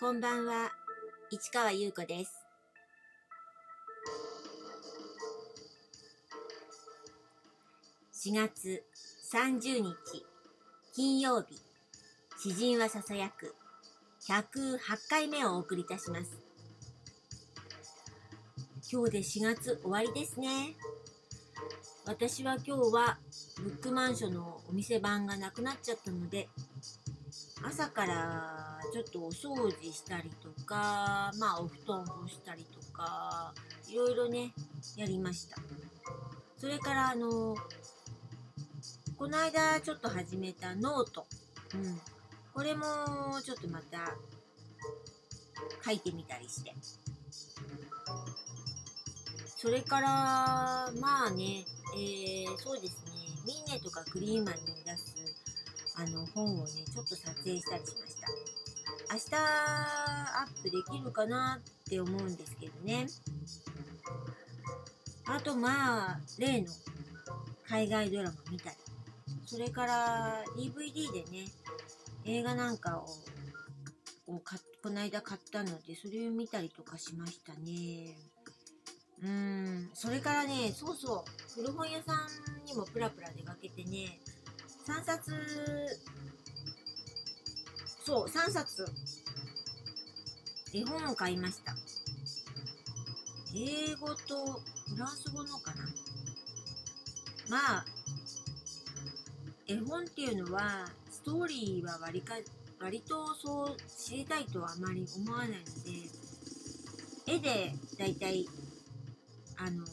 こんばんは、市川優子です。4月30日、金曜日、詩人はささやく108回目をお送りいたします。今日で4月終わりですね。私は今日はブックマンションのお店番がなくなっちゃったので、朝からちょっとお掃除したりとか、まあお布団干したりとか、いろいろね、やりました。それからあの、この間ちょっと始めたノート。うん。これもちょっとまた書いてみたりして。それから、まあね、えー、そうですね、ミーネとかクリーマンに出すあの本をね、ちょっと撮影したりしました。明日アップできるかなって思うんですけどね。あとまあ、例の海外ドラマ見たり、それから DVD でね、映画なんかををかこの間買ったので、それを見たりとかしましたね。うん、それからね、そうそう、古本屋さんにもプラプラ出かけてね、3冊、そう、3冊、絵本を買いました。英語とフランス語のかな。まあ、絵本っていうのは、ストーリーは割か割とそう知りたいとはあまり思わないので、絵でだいたいあの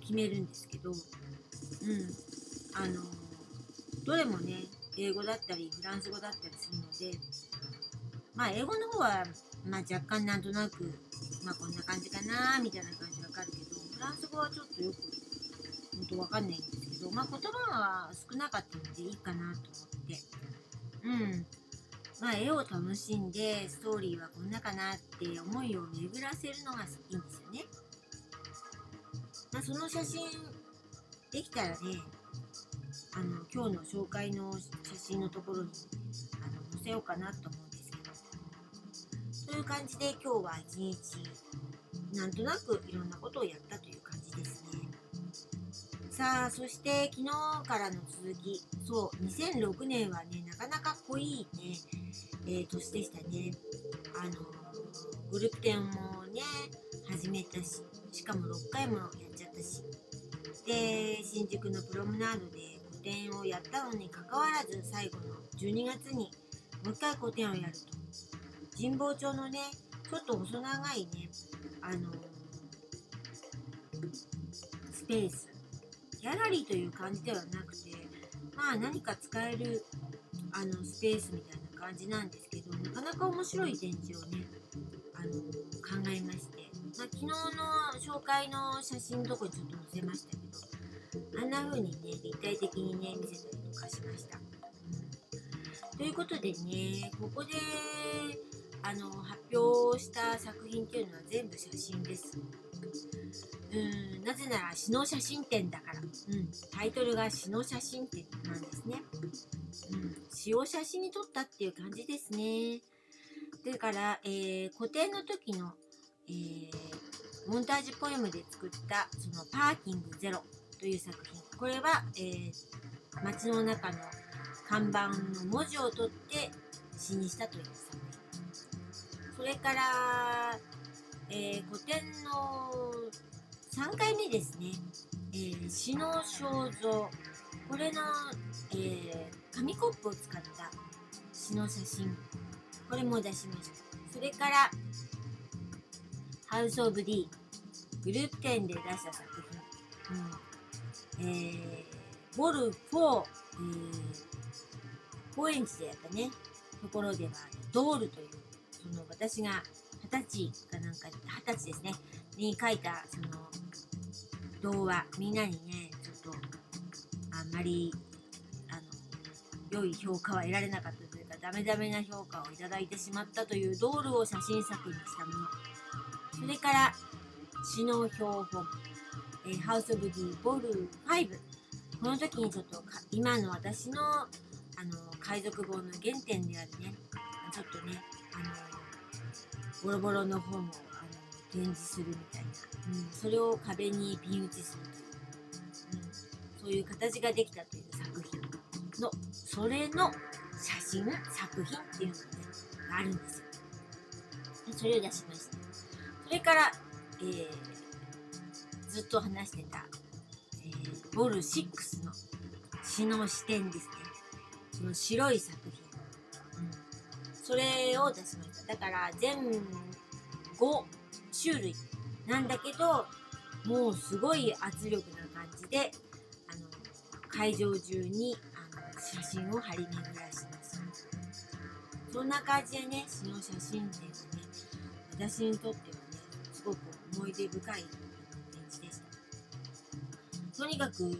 決めるんですけど、うん、あのどれもね英語だったりフランス語だったりするのでまあ英語の方は、まあ、若干なんとなくまあこんな感じかなみたいな感じわかるけどフランス語はちょっとよく本当わかんないんですけどまあ言葉は少なかったのでいいかなと思ってうんまあ絵を楽しんでストーリーはこんなかなって思いを巡らせるのがいいんですよね。まあ、その写真できたらねあの今日の紹介の写真のところにあの載せようかなと思うんですけどそういう感じで今日は一日なんとなくいろんなことをやったという感じですね。さあそして昨日からの続き。そう2006年はねなかなか濃いね、えー、年でしたね。あのグループ展もね始めたししかも6回もやっちゃったし。で新宿のプロムナードで個展をやったのにかかわらず最後の12月にもう一回個展をやると。神保町のねちょっと細長いねあのスペース。ギャラリーという感じではなくてまあ何か使えるあのスペースみたいな感じなんですけどなかなか面白い展示をねあの考えまして。まあ、昨日の紹介の写真のとこにちょっと載せましたけど、あんな風にね、立体的にね、見せたりとかしました。ということでね、ここで、あの、発表した作品っていうのは全部写真です。うん、なぜなら詩の写真展だから。うん、タイトルが詩の写真展なんですね。うん、詩を写真に撮ったっていう感じですね。だから、えー、固定の時のえー、モンタージュポエムで作ったそのパーキングゼロという作品これは、えー、街の中の看板の文字を取って詩にしたという作品。それから、えー、古典の3回目ですね、えー、詩の肖像。これの、えー、紙コップを使った詩の写真。これも出しました。それからハウス・オブ・ディグループ展で出した作品、うん。えー、ボルフ4、えー、高円寺でやったね、ところでは、ドールという、その私が二十歳かなんか、二十歳ですね、に書いた、その、童話、みんなにね、ちょっと、あんまり、あの、良い評価は得られなかったというか、ダメダメな評価をいただいてしまったというドールを写真作にしたもの。それから、詩の標本、えー、ハウス・オブ・ディ・ボール5。この時にちょっと今の私のあの海賊本の原点であるね、ちょっとね、あのボロボロの本をあの展示するみたいな、うん、それを壁にピン打ちするという、うん、そういう形ができたという作品のそれの写真作品っていうのが,、ね、あるんですよ。それを出しました。それから、えー、ずっと話してた、えー、ボル6の詩の視点ですね。その白い作品、うん、それを出しました。だから全5種類なんだけどもうすごい圧力な感じであの会場中にあの写真を張り巡らします。そんな感じでね詩の写真展はね私にとってはねすごく思い出深いとにかく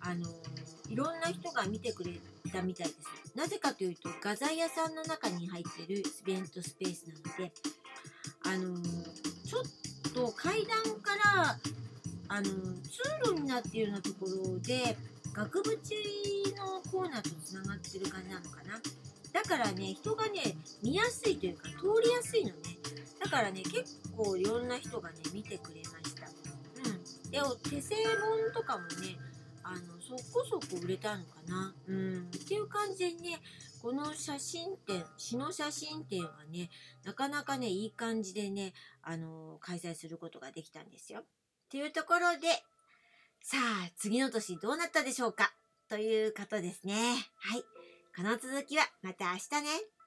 あのいろんな人が見てくれたみたいです。なぜかというと画材屋さんの中に入ってるイベントスペースなのであのちょっと階段からあの通路になっているようなところで額縁のコーナーとつながってる感じなのかな。だからね人がね見やすいというか通りやすいのね。だからね結構いろんな人がね見てくれました。で手製本とかもねあのそこそこ売れたのかな。うん。っていう感じでねこの写真展詩の写真展はねなかなかねいい感じでねあの開催することができたんですよ。っていうところでさあ次の年どうなったでしょうか？ということですね。はい。この続きはまた明日ね。